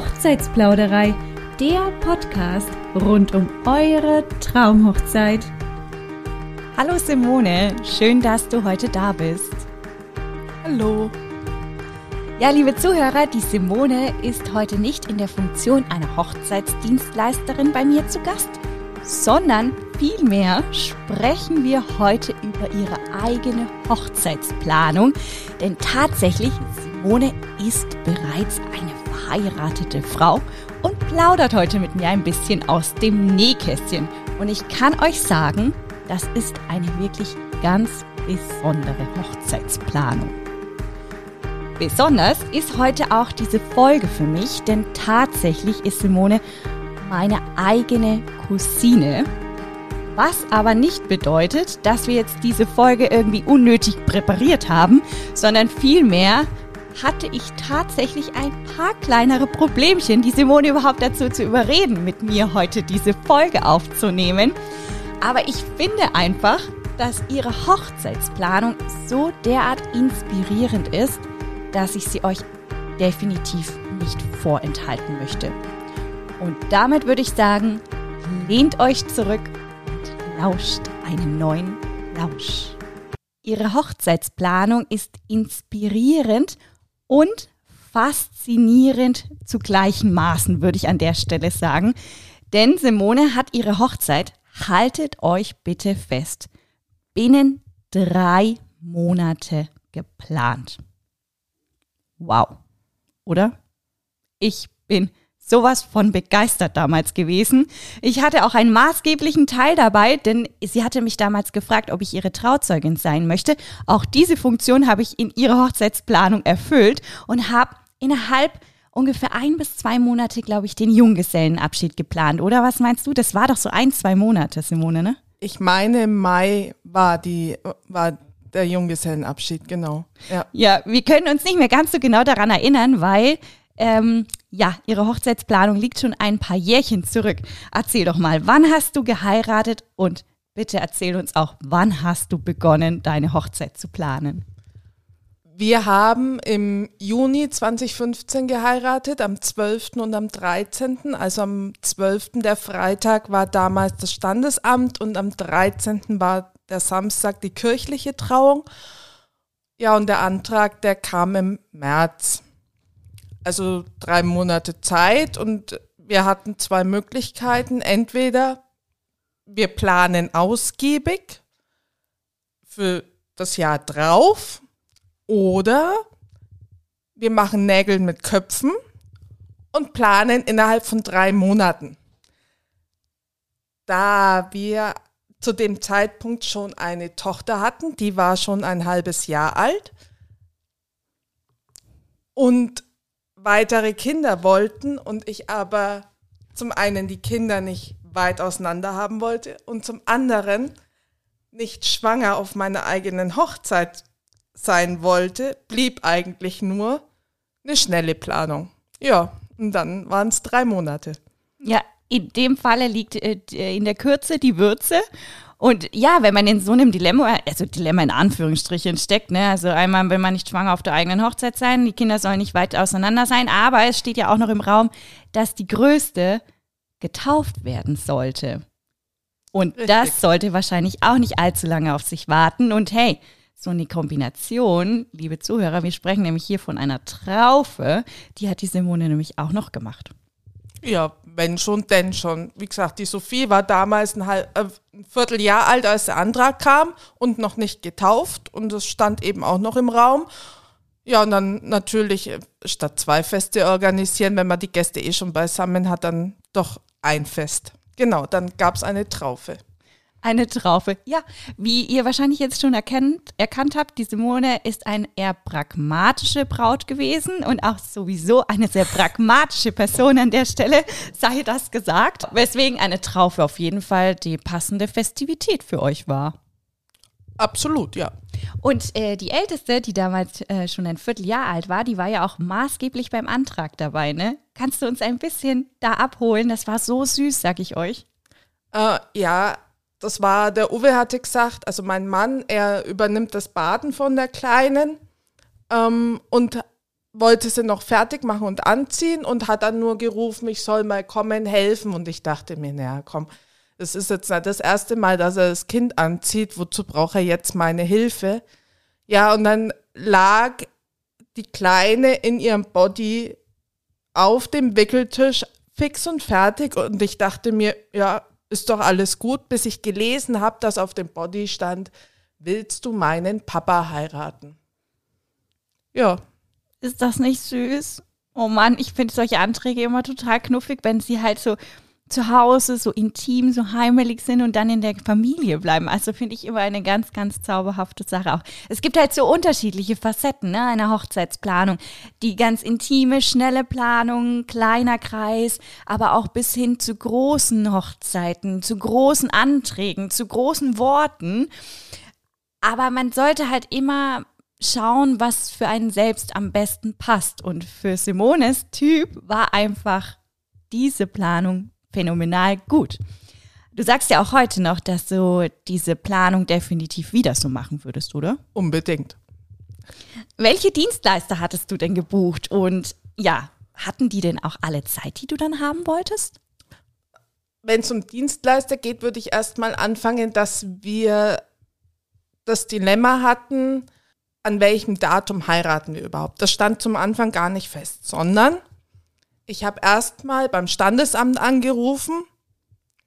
Hochzeitsplauderei, der Podcast rund um eure Traumhochzeit. Hallo Simone, schön, dass du heute da bist. Hallo. Ja, liebe Zuhörer, die Simone ist heute nicht in der Funktion einer Hochzeitsdienstleisterin bei mir zu Gast, sondern vielmehr sprechen wir heute über ihre eigene Hochzeitsplanung. Denn tatsächlich, Simone ist bereits eine verheiratete Frau und plaudert heute mit mir ein bisschen aus dem Nähkästchen. Und ich kann euch sagen, das ist eine wirklich ganz besondere Hochzeitsplanung. Besonders ist heute auch diese Folge für mich, denn tatsächlich ist Simone meine eigene Cousine. Was aber nicht bedeutet, dass wir jetzt diese Folge irgendwie unnötig präpariert haben, sondern vielmehr hatte ich tatsächlich ein paar kleinere Problemchen, die Simone überhaupt dazu zu überreden, mit mir heute diese Folge aufzunehmen. Aber ich finde einfach, dass ihre Hochzeitsplanung so derart inspirierend ist, dass ich sie euch definitiv nicht vorenthalten möchte. Und damit würde ich sagen, lehnt euch zurück und lauscht einen neuen Lausch. Ihre Hochzeitsplanung ist inspirierend und faszinierend zu gleichen Maßen, würde ich an der Stelle sagen. Denn Simone hat ihre Hochzeit, haltet euch bitte fest, binnen drei Monate geplant. Wow, oder? Ich bin sowas von begeistert damals gewesen. Ich hatte auch einen maßgeblichen Teil dabei, denn sie hatte mich damals gefragt, ob ich ihre Trauzeugin sein möchte. Auch diese Funktion habe ich in ihrer Hochzeitsplanung erfüllt und habe innerhalb ungefähr ein bis zwei Monate, glaube ich, den Junggesellenabschied geplant. Oder was meinst du? Das war doch so ein, zwei Monate, Simone, ne? Ich meine, im Mai war die, war der Junggesellenabschied, genau. Ja. ja, wir können uns nicht mehr ganz so genau daran erinnern, weil ähm, ja, ihre Hochzeitsplanung liegt schon ein paar Jährchen zurück. Erzähl doch mal, wann hast du geheiratet und bitte erzähl uns auch, wann hast du begonnen, deine Hochzeit zu planen? Wir haben im Juni 2015 geheiratet, am 12. und am 13. Also am 12. der Freitag war damals das Standesamt und am 13. war der Samstag die kirchliche Trauung. Ja, und der Antrag, der kam im März also drei Monate Zeit und wir hatten zwei Möglichkeiten. Entweder wir planen ausgiebig für das Jahr drauf oder wir machen Nägel mit Köpfen und planen innerhalb von drei Monaten. Da wir zu dem Zeitpunkt schon eine Tochter hatten, die war schon ein halbes Jahr alt und weitere Kinder wollten und ich aber zum einen die Kinder nicht weit auseinander haben wollte und zum anderen nicht schwanger auf meiner eigenen Hochzeit sein wollte, blieb eigentlich nur eine schnelle Planung. Ja, und dann waren es drei Monate. Ja, in dem Falle liegt äh, in der Kürze die Würze. Und ja, wenn man in so einem Dilemma, also Dilemma in Anführungsstrichen steckt, ne, also einmal will man nicht schwanger auf der eigenen Hochzeit sein, die Kinder sollen nicht weit auseinander sein, aber es steht ja auch noch im Raum, dass die Größte getauft werden sollte. Und Richtig. das sollte wahrscheinlich auch nicht allzu lange auf sich warten. Und hey, so eine Kombination, liebe Zuhörer, wir sprechen nämlich hier von einer Traufe, die hat die Simone nämlich auch noch gemacht. Ja, wenn schon, denn schon. Wie gesagt, die Sophie war damals ein, halb, äh, ein Vierteljahr alt, als der Antrag kam und noch nicht getauft und es stand eben auch noch im Raum. Ja, und dann natürlich äh, statt zwei Feste organisieren, wenn man die Gäste eh schon beisammen hat, dann doch ein Fest. Genau, dann gab es eine Traufe. Eine Traufe. Ja, wie ihr wahrscheinlich jetzt schon erkennt, erkannt habt, die Simone ist eine eher pragmatische Braut gewesen und auch sowieso eine sehr pragmatische Person an der Stelle, sei das gesagt. Weswegen eine Traufe auf jeden Fall die passende Festivität für euch war. Absolut, ja. Und äh, die Älteste, die damals äh, schon ein Vierteljahr alt war, die war ja auch maßgeblich beim Antrag dabei, ne? Kannst du uns ein bisschen da abholen? Das war so süß, sag ich euch. Äh, ja, das war, der Uwe hatte gesagt, also mein Mann, er übernimmt das Baden von der Kleinen ähm, und wollte sie noch fertig machen und anziehen und hat dann nur gerufen, ich soll mal kommen, helfen. Und ich dachte mir, naja, komm, es ist jetzt nicht das erste Mal, dass er das Kind anzieht, wozu braucht er jetzt meine Hilfe? Ja, und dann lag die Kleine in ihrem Body auf dem Wickeltisch fix und fertig und ich dachte mir, ja, ist doch alles gut, bis ich gelesen habe, dass auf dem Body stand, willst du meinen Papa heiraten? Ja. Ist das nicht süß? Oh Mann, ich finde solche Anträge immer total knuffig, wenn sie halt so zu Hause so intim, so heimelig sind und dann in der Familie bleiben. Also finde ich immer eine ganz, ganz zauberhafte Sache auch. Es gibt halt so unterschiedliche Facetten ne, einer Hochzeitsplanung. Die ganz intime, schnelle Planung, kleiner Kreis, aber auch bis hin zu großen Hochzeiten, zu großen Anträgen, zu großen Worten. Aber man sollte halt immer schauen, was für einen selbst am besten passt. Und für Simones Typ war einfach diese Planung phänomenal gut. Du sagst ja auch heute noch, dass du diese Planung definitiv wieder so machen würdest, oder? Unbedingt. Welche Dienstleister hattest du denn gebucht? Und ja, hatten die denn auch alle Zeit, die du dann haben wolltest? Wenn es um Dienstleister geht, würde ich erstmal anfangen, dass wir das Dilemma hatten, an welchem Datum heiraten wir überhaupt. Das stand zum Anfang gar nicht fest, sondern ich habe erstmal beim Standesamt angerufen.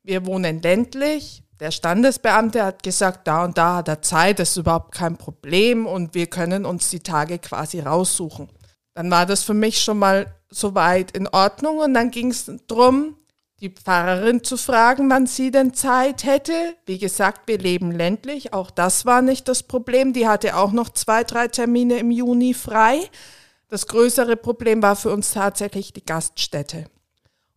Wir wohnen ländlich. Der Standesbeamte hat gesagt, da und da hat er Zeit, das ist überhaupt kein Problem und wir können uns die Tage quasi raussuchen. Dann war das für mich schon mal soweit in Ordnung und dann ging es darum, die Pfarrerin zu fragen, wann sie denn Zeit hätte. Wie gesagt, wir leben ländlich, auch das war nicht das Problem. Die hatte auch noch zwei, drei Termine im Juni frei. Das größere Problem war für uns tatsächlich die Gaststätte.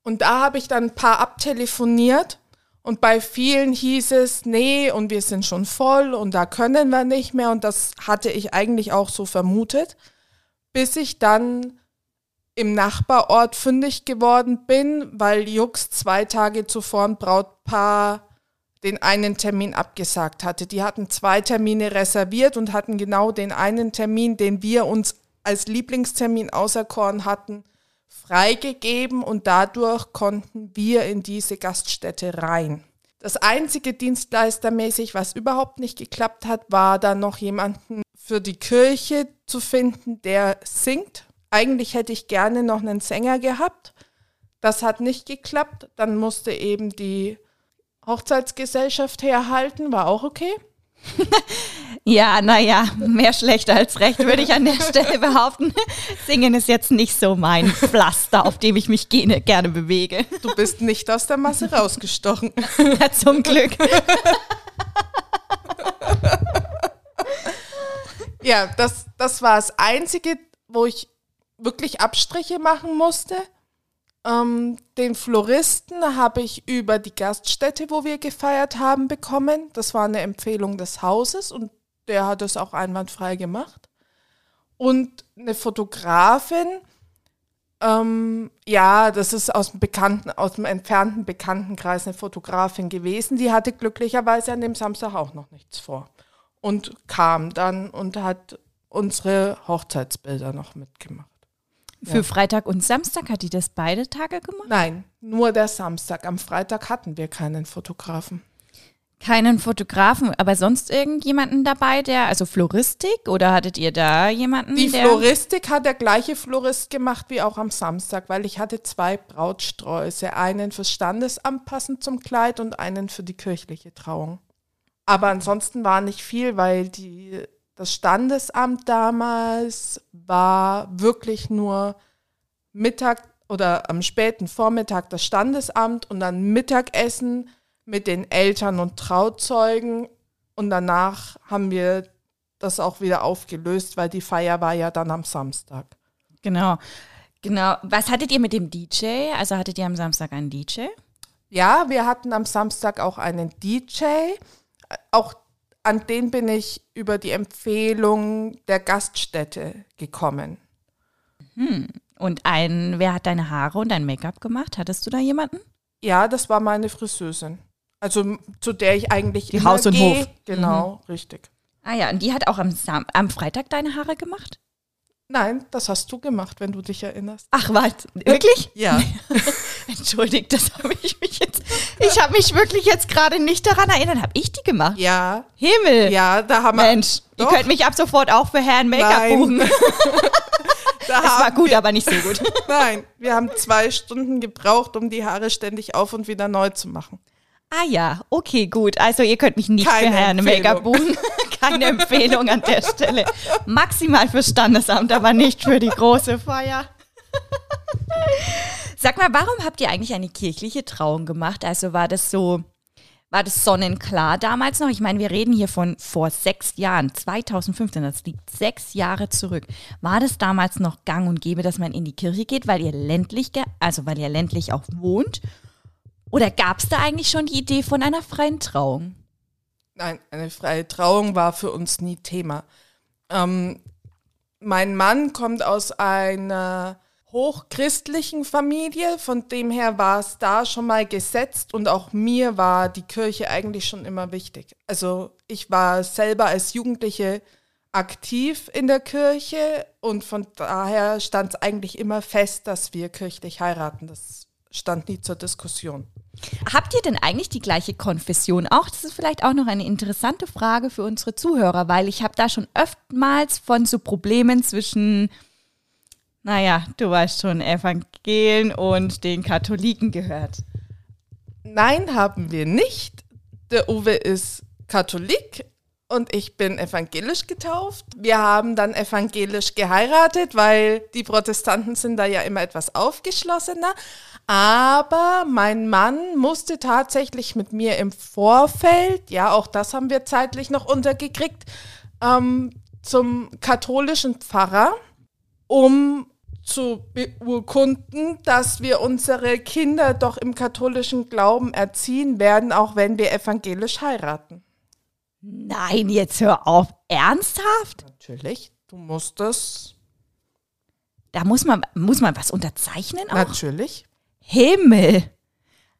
Und da habe ich dann ein paar abtelefoniert und bei vielen hieß es, nee, und wir sind schon voll und da können wir nicht mehr. Und das hatte ich eigentlich auch so vermutet, bis ich dann im Nachbarort fündig geworden bin, weil Jux zwei Tage zuvor ein Brautpaar den einen Termin abgesagt hatte. Die hatten zwei Termine reserviert und hatten genau den einen Termin, den wir uns als Lieblingstermin auserkoren hatten, freigegeben und dadurch konnten wir in diese Gaststätte rein. Das einzige Dienstleistermäßig, was überhaupt nicht geklappt hat, war dann noch jemanden für die Kirche zu finden, der singt. Eigentlich hätte ich gerne noch einen Sänger gehabt. Das hat nicht geklappt. Dann musste eben die Hochzeitsgesellschaft herhalten, war auch okay. ja, naja, mehr schlecht als recht, würde ich an der Stelle behaupten. Singen ist jetzt nicht so mein Pflaster, auf dem ich mich gerne, gerne bewege. Du bist nicht aus der Masse rausgestochen. Ja, zum Glück. ja, das, das war das Einzige, wo ich wirklich Abstriche machen musste. Ähm, den Floristen habe ich über die Gaststätte, wo wir gefeiert haben, bekommen. Das war eine Empfehlung des Hauses und der hat es auch einwandfrei gemacht. Und eine Fotografin, ähm, ja, das ist aus dem bekannten, aus dem entfernten Bekanntenkreis eine Fotografin gewesen. Die hatte glücklicherweise an dem Samstag auch noch nichts vor und kam dann und hat unsere Hochzeitsbilder noch mitgemacht. Für ja. Freitag und Samstag hat die das beide Tage gemacht? Nein, nur der Samstag. Am Freitag hatten wir keinen Fotografen. Keinen Fotografen, aber sonst irgendjemanden dabei, der, also Floristik oder hattet ihr da jemanden? Die Floristik hat der gleiche Florist gemacht wie auch am Samstag, weil ich hatte zwei Brautsträuße, einen fürs Standesamt passend zum Kleid und einen für die kirchliche Trauung. Aber ansonsten war nicht viel, weil die das Standesamt damals war wirklich nur Mittag oder am späten Vormittag das Standesamt und dann Mittagessen mit den Eltern und Trauzeugen und danach haben wir das auch wieder aufgelöst, weil die Feier war ja dann am Samstag. Genau. Genau. Was hattet ihr mit dem DJ? Also hattet ihr am Samstag einen DJ? Ja, wir hatten am Samstag auch einen DJ. Auch an den bin ich über die Empfehlung der Gaststätte gekommen. Hm. Und ein, wer hat deine Haare und dein Make-up gemacht? Hattest du da jemanden? Ja, das war meine Friseusin. Also zu der ich eigentlich die Haus und gehe. Hof. Genau, mhm. richtig. Ah ja, und die hat auch am, Sam am Freitag deine Haare gemacht? Nein, das hast du gemacht, wenn du dich erinnerst. Ach, was? Wirklich? Ja. Entschuldigt, das habe ich mich jetzt. Ich habe mich wirklich jetzt gerade nicht daran erinnert. Habe ich die gemacht? Ja. Himmel. Ja, da haben wir. Mensch, ihr könnt mich ab sofort auch für Herrn Make-up buchen. Da Das war gut, wir, aber nicht so gut. Nein, wir haben zwei Stunden gebraucht, um die Haare ständig auf und wieder neu zu machen. Ah ja, okay, gut. Also ihr könnt mich nicht Keine für Herrn Make-up buchen. Keine Empfehlung an der Stelle. Maximal fürs Standesamt, aber nicht für die große Feier. Sag mal, warum habt ihr eigentlich eine kirchliche Trauung gemacht? Also war das so, war das sonnenklar damals noch? Ich meine, wir reden hier von vor sechs Jahren, 2015, das liegt sechs Jahre zurück. War das damals noch gang und gäbe, dass man in die Kirche geht, weil ihr ländlich, also weil ihr ländlich auch wohnt? Oder gab es da eigentlich schon die Idee von einer freien Trauung? Nein, eine freie Trauung war für uns nie Thema. Ähm, mein Mann kommt aus einer hochchristlichen Familie, von dem her war es da schon mal gesetzt und auch mir war die Kirche eigentlich schon immer wichtig. Also ich war selber als Jugendliche aktiv in der Kirche und von daher stand es eigentlich immer fest, dass wir kirchlich heiraten. Das stand nie zur Diskussion. Habt ihr denn eigentlich die gleiche Konfession auch? Das ist vielleicht auch noch eine interessante Frage für unsere Zuhörer, weil ich habe da schon oftmals von so Problemen zwischen, naja, du weißt schon, Evangelien und den Katholiken gehört. Nein, haben wir nicht. Der Uwe ist Katholik und ich bin evangelisch getauft. Wir haben dann evangelisch geheiratet, weil die Protestanten sind da ja immer etwas aufgeschlossener. Aber mein Mann musste tatsächlich mit mir im Vorfeld, ja, auch das haben wir zeitlich noch untergekriegt, ähm, zum katholischen Pfarrer, um zu beurkunden, dass wir unsere Kinder doch im katholischen Glauben erziehen werden, auch wenn wir evangelisch heiraten. Nein, jetzt hör auf. Ernsthaft? Natürlich, du musst das. Da muss man, muss man was unterzeichnen auch? Natürlich. Himmel.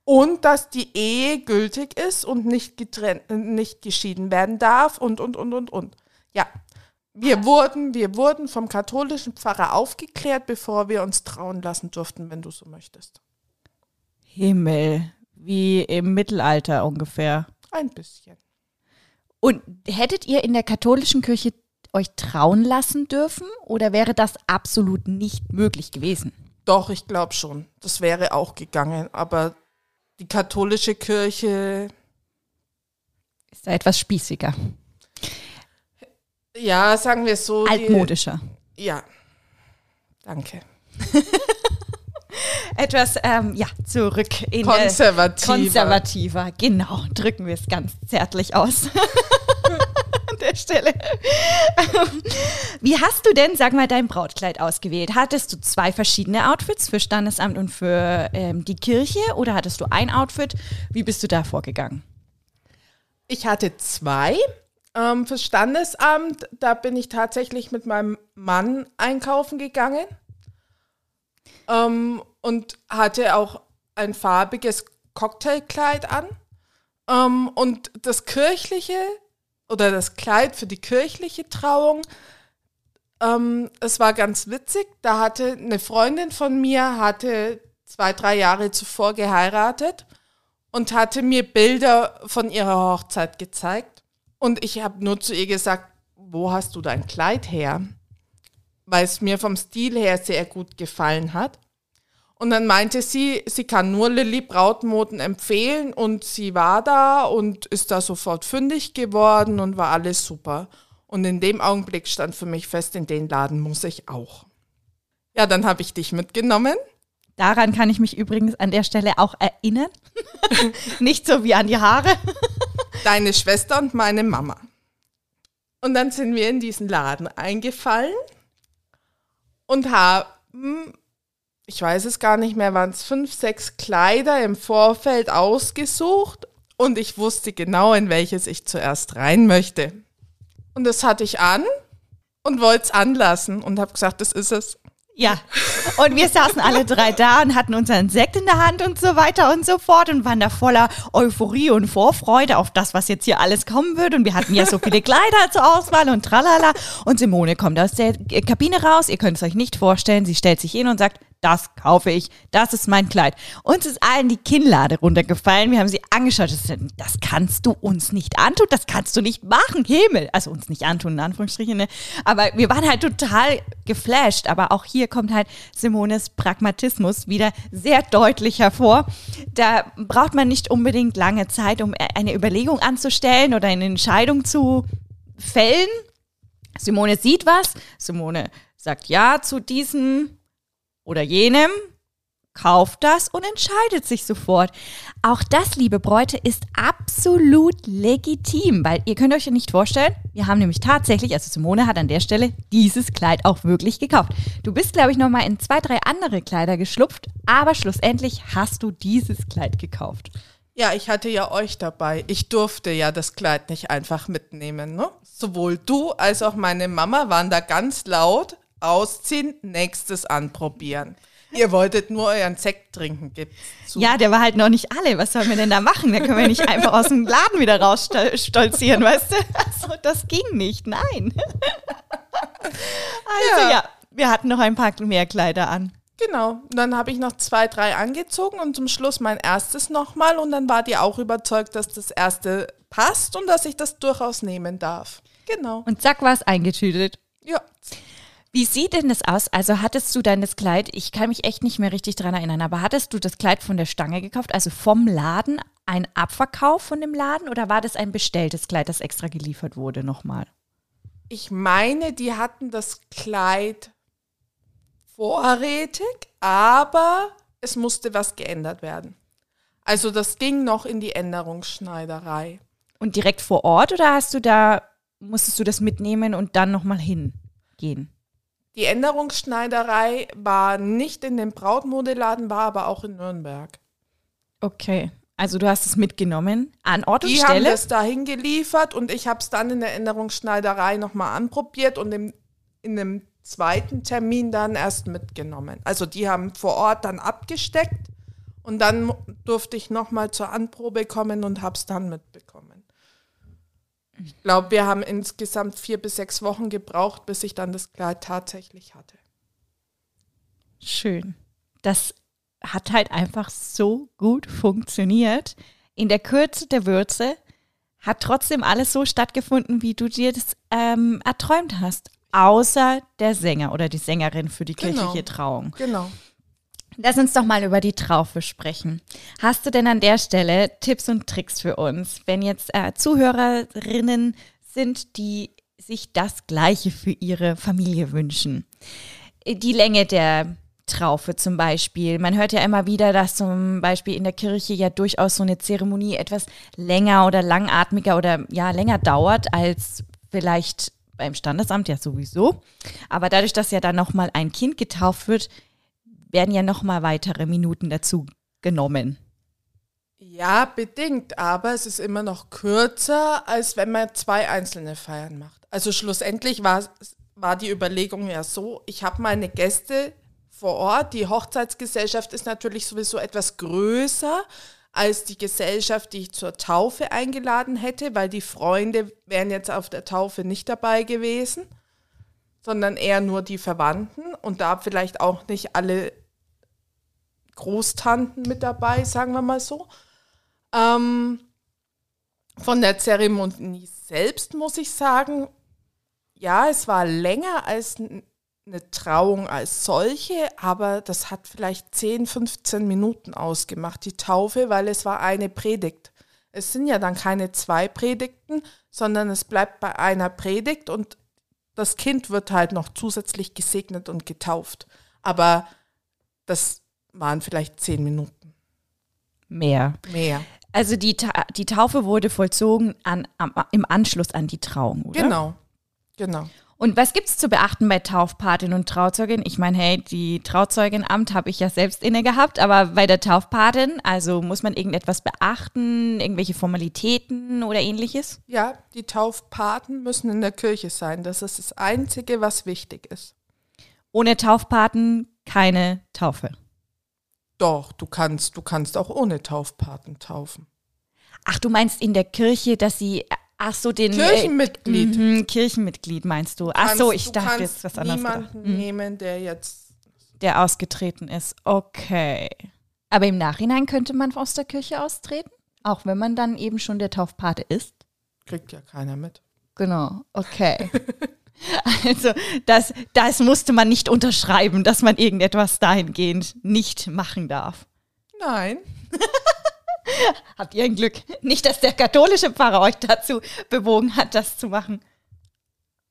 Und dass die Ehe gültig ist und nicht getrennt, äh, nicht geschieden werden darf und, und, und, und, und. Ja. Wir wurden, wir wurden vom katholischen Pfarrer aufgeklärt, bevor wir uns trauen lassen durften, wenn du so möchtest. Himmel. Wie im Mittelalter ungefähr. Ein bisschen. Und hättet ihr in der katholischen Kirche euch trauen lassen dürfen oder wäre das absolut nicht möglich gewesen? Doch, ich glaube schon. Das wäre auch gegangen. Aber die katholische Kirche, Ist da etwas spießiger, ja, sagen wir es so. die- altmodischer. Ja. Danke. Etwas, ähm, ja, zurück in Konservativer. konservativer. Genau, drücken wir es ganz zärtlich aus. An der Stelle. Wie hast du denn, sag mal, dein Brautkleid ausgewählt? Hattest du zwei verschiedene Outfits für Standesamt und für ähm, die Kirche oder hattest du ein Outfit? Wie bist du da vorgegangen? Ich hatte zwei. Ähm, fürs Standesamt, da bin ich tatsächlich mit meinem Mann einkaufen gegangen ähm, und hatte auch ein farbiges Cocktailkleid an. Ähm, und das kirchliche oder das Kleid für die kirchliche Trauung, ähm, es war ganz witzig. Da hatte eine Freundin von mir, hatte zwei, drei Jahre zuvor geheiratet und hatte mir Bilder von ihrer Hochzeit gezeigt. Und ich habe nur zu ihr gesagt, wo hast du dein Kleid her? Weil es mir vom Stil her sehr gut gefallen hat. Und dann meinte sie, sie kann nur Lilly Brautmoden empfehlen und sie war da und ist da sofort fündig geworden und war alles super. Und in dem Augenblick stand für mich fest, in den Laden muss ich auch. Ja, dann habe ich dich mitgenommen. Daran kann ich mich übrigens an der Stelle auch erinnern. Nicht so wie an die Haare. deine Schwester und meine Mama. Und dann sind wir in diesen Laden eingefallen und haben, ich weiß es gar nicht mehr, waren es fünf, sechs Kleider im Vorfeld ausgesucht und ich wusste genau, in welches ich zuerst rein möchte. Und das hatte ich an und wollte es anlassen und habe gesagt, das ist es. Ja. Und wir saßen alle drei da und hatten unseren Sekt in der Hand und so weiter und so fort und waren da voller Euphorie und Vorfreude auf das, was jetzt hier alles kommen wird. Und wir hatten ja so viele Kleider zur Auswahl und tralala. Und Simone kommt aus der Kabine raus. Ihr könnt es euch nicht vorstellen. Sie stellt sich hin und sagt, das kaufe ich, das ist mein Kleid. Uns ist allen die Kinnlade runtergefallen. Wir haben sie angeschaut. Das kannst du uns nicht antun, das kannst du nicht machen, Himmel. Also uns nicht antun, in Anführungsstrichen. Ne? Aber wir waren halt total geflasht. Aber auch hier kommt halt Simones Pragmatismus wieder sehr deutlich hervor. Da braucht man nicht unbedingt lange Zeit, um eine Überlegung anzustellen oder eine Entscheidung zu fällen. Simone sieht was. Simone sagt ja zu diesem oder jenem, kauft das und entscheidet sich sofort. Auch das, liebe Bräute, ist absolut legitim, weil ihr könnt euch ja nicht vorstellen, wir haben nämlich tatsächlich, also Simone hat an der Stelle dieses Kleid auch wirklich gekauft. Du bist, glaube ich, nochmal in zwei, drei andere Kleider geschlupft, aber schlussendlich hast du dieses Kleid gekauft. Ja, ich hatte ja euch dabei. Ich durfte ja das Kleid nicht einfach mitnehmen. Ne? Sowohl du als auch meine Mama waren da ganz laut ausziehen, nächstes anprobieren. Ihr wolltet nur euren Sekt trinken, gibt's zu. Ja, der war halt noch nicht alle. Was sollen wir denn da machen? Da können wir nicht einfach aus dem Laden wieder rausstolzieren, weißt du? Also, das ging nicht, nein. Also ja. ja, wir hatten noch ein paar mehr Kleider an. Genau. dann habe ich noch zwei, drei angezogen und zum Schluss mein erstes nochmal. Und dann war die auch überzeugt, dass das erste passt und dass ich das durchaus nehmen darf. Genau. Und zack, war es eingetütet. Wie sieht denn das aus? Also hattest du deines Kleid, ich kann mich echt nicht mehr richtig dran erinnern, aber hattest du das Kleid von der Stange gekauft, also vom Laden, ein Abverkauf von dem Laden oder war das ein bestelltes Kleid, das extra geliefert wurde nochmal? Ich meine, die hatten das Kleid vorrätig, aber es musste was geändert werden. Also das ging noch in die Änderungsschneiderei. Und direkt vor Ort oder hast du da, musstest du das mitnehmen und dann nochmal hingehen? Die Änderungsschneiderei war nicht in dem Brautmodeladen, war aber auch in Nürnberg. Okay. Also du hast es mitgenommen an Ort und die Stelle? Die haben es dahin geliefert und ich habe es dann in der Änderungsschneiderei nochmal anprobiert und im, in einem zweiten Termin dann erst mitgenommen. Also die haben vor Ort dann abgesteckt und dann durfte ich nochmal zur Anprobe kommen und habe es dann mitbekommen. Ich glaube, wir haben insgesamt vier bis sechs Wochen gebraucht, bis ich dann das Kleid tatsächlich hatte. Schön. Das hat halt einfach so gut funktioniert. In der Kürze der Würze hat trotzdem alles so stattgefunden, wie du dir das ähm, erträumt hast. Außer der Sänger oder die Sängerin für die genau. kirchliche Trauung. Genau. Lass uns doch mal über die Traufe sprechen. Hast du denn an der Stelle Tipps und Tricks für uns, wenn jetzt äh, Zuhörerinnen sind, die sich das Gleiche für ihre Familie wünschen? Die Länge der Traufe zum Beispiel. Man hört ja immer wieder, dass zum Beispiel in der Kirche ja durchaus so eine Zeremonie etwas länger oder langatmiger oder ja länger dauert als vielleicht beim Standesamt ja sowieso. Aber dadurch, dass ja dann nochmal ein Kind getauft wird, werden ja noch mal weitere Minuten dazu genommen. Ja, bedingt, aber es ist immer noch kürzer, als wenn man zwei einzelne Feiern macht. Also schlussendlich war, war die Überlegung ja so, ich habe meine Gäste vor Ort. Die Hochzeitsgesellschaft ist natürlich sowieso etwas größer als die Gesellschaft, die ich zur Taufe eingeladen hätte, weil die Freunde wären jetzt auf der Taufe nicht dabei gewesen sondern eher nur die Verwandten und da vielleicht auch nicht alle Großtanten mit dabei, sagen wir mal so. Ähm, von der Zeremonie selbst muss ich sagen, ja, es war länger als eine Trauung als solche, aber das hat vielleicht 10, 15 Minuten ausgemacht, die Taufe, weil es war eine Predigt. Es sind ja dann keine zwei Predigten, sondern es bleibt bei einer Predigt und das Kind wird halt noch zusätzlich gesegnet und getauft. Aber das waren vielleicht zehn Minuten. Mehr. Mehr. Also die, Ta die Taufe wurde vollzogen an, am, im Anschluss an die Trauung, oder? Genau, genau. Und was gibt es zu beachten bei Taufpatin und Trauzeugin? Ich meine, hey, die Trauzeugenamt habe ich ja selbst inne gehabt, aber bei der Taufpatin, also muss man irgendetwas beachten, irgendwelche Formalitäten oder ähnliches? Ja, die Taufpaten müssen in der Kirche sein. Das ist das Einzige, was wichtig ist. Ohne Taufpaten keine Taufe. Doch, du kannst, du kannst auch ohne Taufpaten taufen. Ach, du meinst in der Kirche, dass sie, ach so, den. Kirchenmitglied. Äh, mhm, Kirchenmitglied meinst du. Ach so, ich dachte jetzt was anderes. Niemanden gedacht. Mhm. nehmen, der jetzt. Der ausgetreten ist. Okay. Aber im Nachhinein könnte man aus der Kirche austreten? Auch wenn man dann eben schon der Taufpate ist? Kriegt ja keiner mit. Genau, okay. Also das, das musste man nicht unterschreiben, dass man irgendetwas dahingehend nicht machen darf. Nein. Habt ihr ein Glück? Nicht, dass der katholische Pfarrer euch dazu bewogen hat, das zu machen.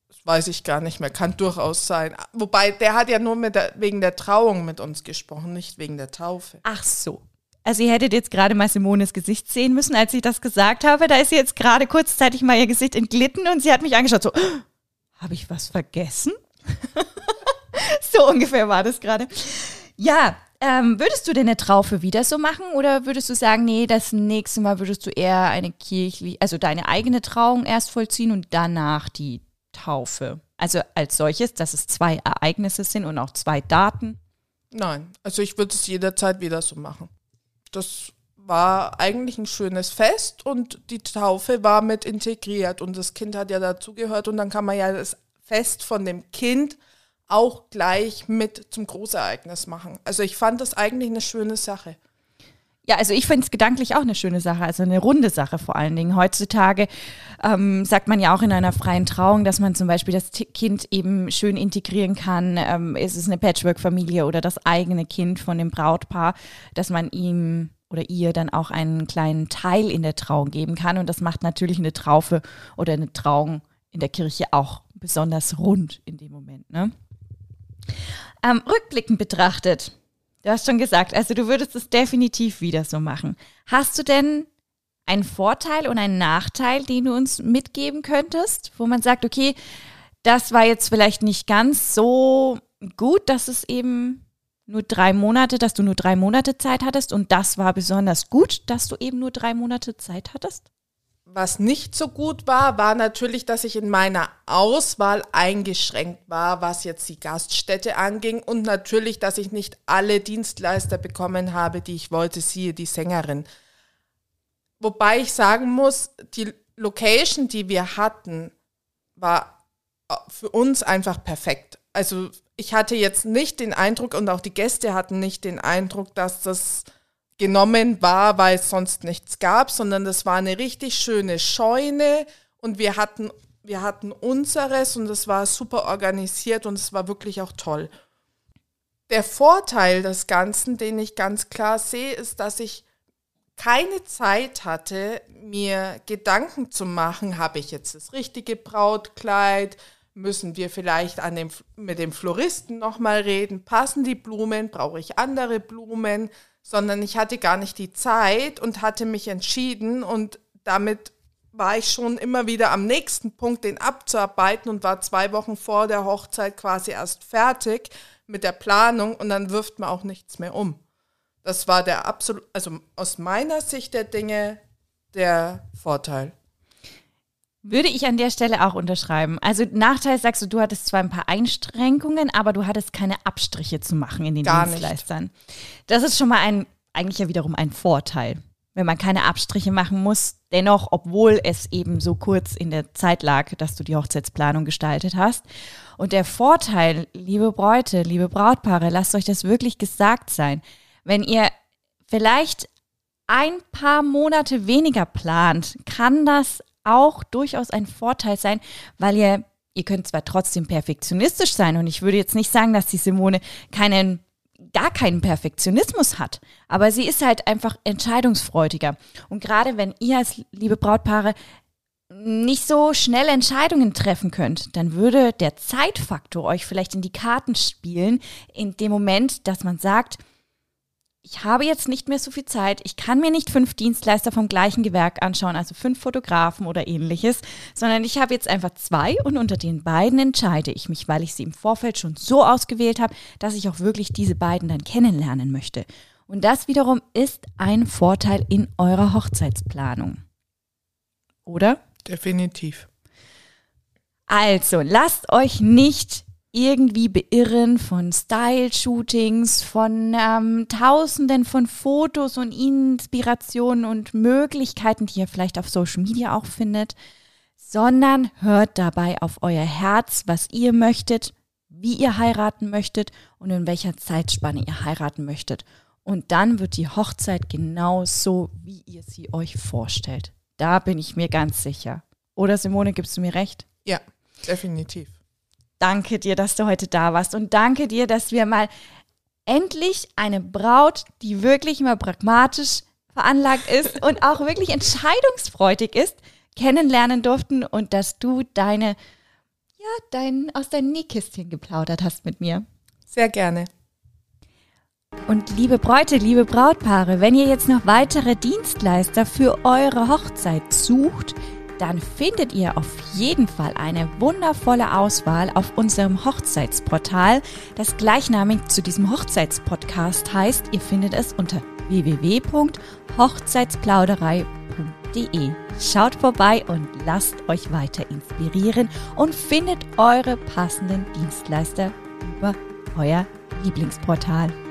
Das weiß ich gar nicht mehr. Kann durchaus sein. Wobei, der hat ja nur mit der, wegen der Trauung mit uns gesprochen, nicht wegen der Taufe. Ach so. Also ihr hättet jetzt gerade mal Simones Gesicht sehen müssen, als ich das gesagt habe. Da ist sie jetzt gerade kurzzeitig mal ihr Gesicht entglitten und sie hat mich angeschaut so, habe ich was vergessen? so ungefähr war das gerade. Ja, ähm, würdest du denn eine Traufe wieder so machen oder würdest du sagen, nee, das nächste Mal würdest du eher eine kirchliche, also deine eigene Trauung erst vollziehen und danach die Taufe? Also als solches, dass es zwei Ereignisse sind und auch zwei Daten? Nein, also ich würde es jederzeit wieder so machen. Das war eigentlich ein schönes Fest und die Taufe war mit integriert und das Kind hat ja dazugehört und dann kann man ja das Fest von dem Kind auch gleich mit zum Großereignis machen. Also ich fand das eigentlich eine schöne Sache. Ja, also ich finde es gedanklich auch eine schöne Sache, also eine runde Sache vor allen Dingen. Heutzutage ähm, sagt man ja auch in einer freien Trauung, dass man zum Beispiel das Kind eben schön integrieren kann. Ähm, ist es eine Patchwork-Familie oder das eigene Kind von dem Brautpaar, dass man ihm oder ihr dann auch einen kleinen Teil in der Trauung geben kann. Und das macht natürlich eine Traufe oder eine Trauung in der Kirche auch besonders rund in dem Moment. Ne? Ähm, rückblickend betrachtet, du hast schon gesagt, also du würdest es definitiv wieder so machen. Hast du denn einen Vorteil und einen Nachteil, den du uns mitgeben könntest, wo man sagt, okay, das war jetzt vielleicht nicht ganz so gut, dass es eben nur drei Monate, dass du nur drei Monate Zeit hattest und das war besonders gut, dass du eben nur drei Monate Zeit hattest? Was nicht so gut war, war natürlich, dass ich in meiner Auswahl eingeschränkt war, was jetzt die Gaststätte anging und natürlich, dass ich nicht alle Dienstleister bekommen habe, die ich wollte, siehe die Sängerin. Wobei ich sagen muss, die Location, die wir hatten, war für uns einfach perfekt. Also ich hatte jetzt nicht den Eindruck und auch die Gäste hatten nicht den Eindruck, dass das genommen war, weil es sonst nichts gab, sondern das war eine richtig schöne Scheune und wir hatten, wir hatten unseres und es war super organisiert und es war wirklich auch toll. Der Vorteil des Ganzen, den ich ganz klar sehe, ist, dass ich keine Zeit hatte, mir Gedanken zu machen, habe ich jetzt das richtige Brautkleid, müssen wir vielleicht an dem, mit dem Floristen nochmal reden, passen die Blumen, brauche ich andere Blumen, sondern ich hatte gar nicht die Zeit und hatte mich entschieden und damit war ich schon immer wieder am nächsten Punkt, den abzuarbeiten und war zwei Wochen vor der Hochzeit quasi erst fertig mit der Planung und dann wirft man auch nichts mehr um. Das war der absolut, also aus meiner Sicht der Dinge der Vorteil. Würde ich an der Stelle auch unterschreiben. Also Nachteil sagst du, du hattest zwar ein paar Einschränkungen, aber du hattest keine Abstriche zu machen in den Gar Dienstleistern. Nicht. Das ist schon mal ein, eigentlich ja wiederum ein Vorteil, wenn man keine Abstriche machen muss. Dennoch, obwohl es eben so kurz in der Zeit lag, dass du die Hochzeitsplanung gestaltet hast. Und der Vorteil, liebe Bräute, liebe Brautpaare, lasst euch das wirklich gesagt sein. Wenn ihr vielleicht ein paar Monate weniger plant, kann das auch durchaus ein Vorteil sein, weil ihr, ihr könnt zwar trotzdem perfektionistisch sein und ich würde jetzt nicht sagen, dass die Simone keinen gar keinen Perfektionismus hat, aber sie ist halt einfach entscheidungsfreudiger. Und gerade wenn ihr als liebe Brautpaare nicht so schnell Entscheidungen treffen könnt, dann würde der Zeitfaktor euch vielleicht in die Karten spielen, in dem Moment, dass man sagt, ich habe jetzt nicht mehr so viel Zeit, ich kann mir nicht fünf Dienstleister vom gleichen Gewerk anschauen, also fünf Fotografen oder ähnliches, sondern ich habe jetzt einfach zwei und unter den beiden entscheide ich mich, weil ich sie im Vorfeld schon so ausgewählt habe, dass ich auch wirklich diese beiden dann kennenlernen möchte. Und das wiederum ist ein Vorteil in eurer Hochzeitsplanung. Oder? Definitiv. Also, lasst euch nicht irgendwie beirren von Style-Shootings, von ähm, Tausenden von Fotos und Inspirationen und Möglichkeiten, die ihr vielleicht auf Social Media auch findet, sondern hört dabei auf euer Herz, was ihr möchtet, wie ihr heiraten möchtet und in welcher Zeitspanne ihr heiraten möchtet. Und dann wird die Hochzeit genau so, wie ihr sie euch vorstellt. Da bin ich mir ganz sicher. Oder Simone, gibst du mir recht? Ja, definitiv. Danke dir, dass du heute da warst und danke dir, dass wir mal endlich eine Braut, die wirklich mal pragmatisch veranlagt ist und auch wirklich entscheidungsfreudig ist, kennenlernen durften und dass du deine, ja, dein, aus deinem Nähkistchen geplaudert hast mit mir. Sehr gerne. Und liebe Bräute, liebe Brautpaare, wenn ihr jetzt noch weitere Dienstleister für eure Hochzeit sucht, dann findet ihr auf jeden Fall eine wundervolle Auswahl auf unserem Hochzeitsportal, das gleichnamig zu diesem Hochzeitspodcast heißt. Ihr findet es unter www.hochzeitsplauderei.de. Schaut vorbei und lasst euch weiter inspirieren und findet eure passenden Dienstleister über euer Lieblingsportal.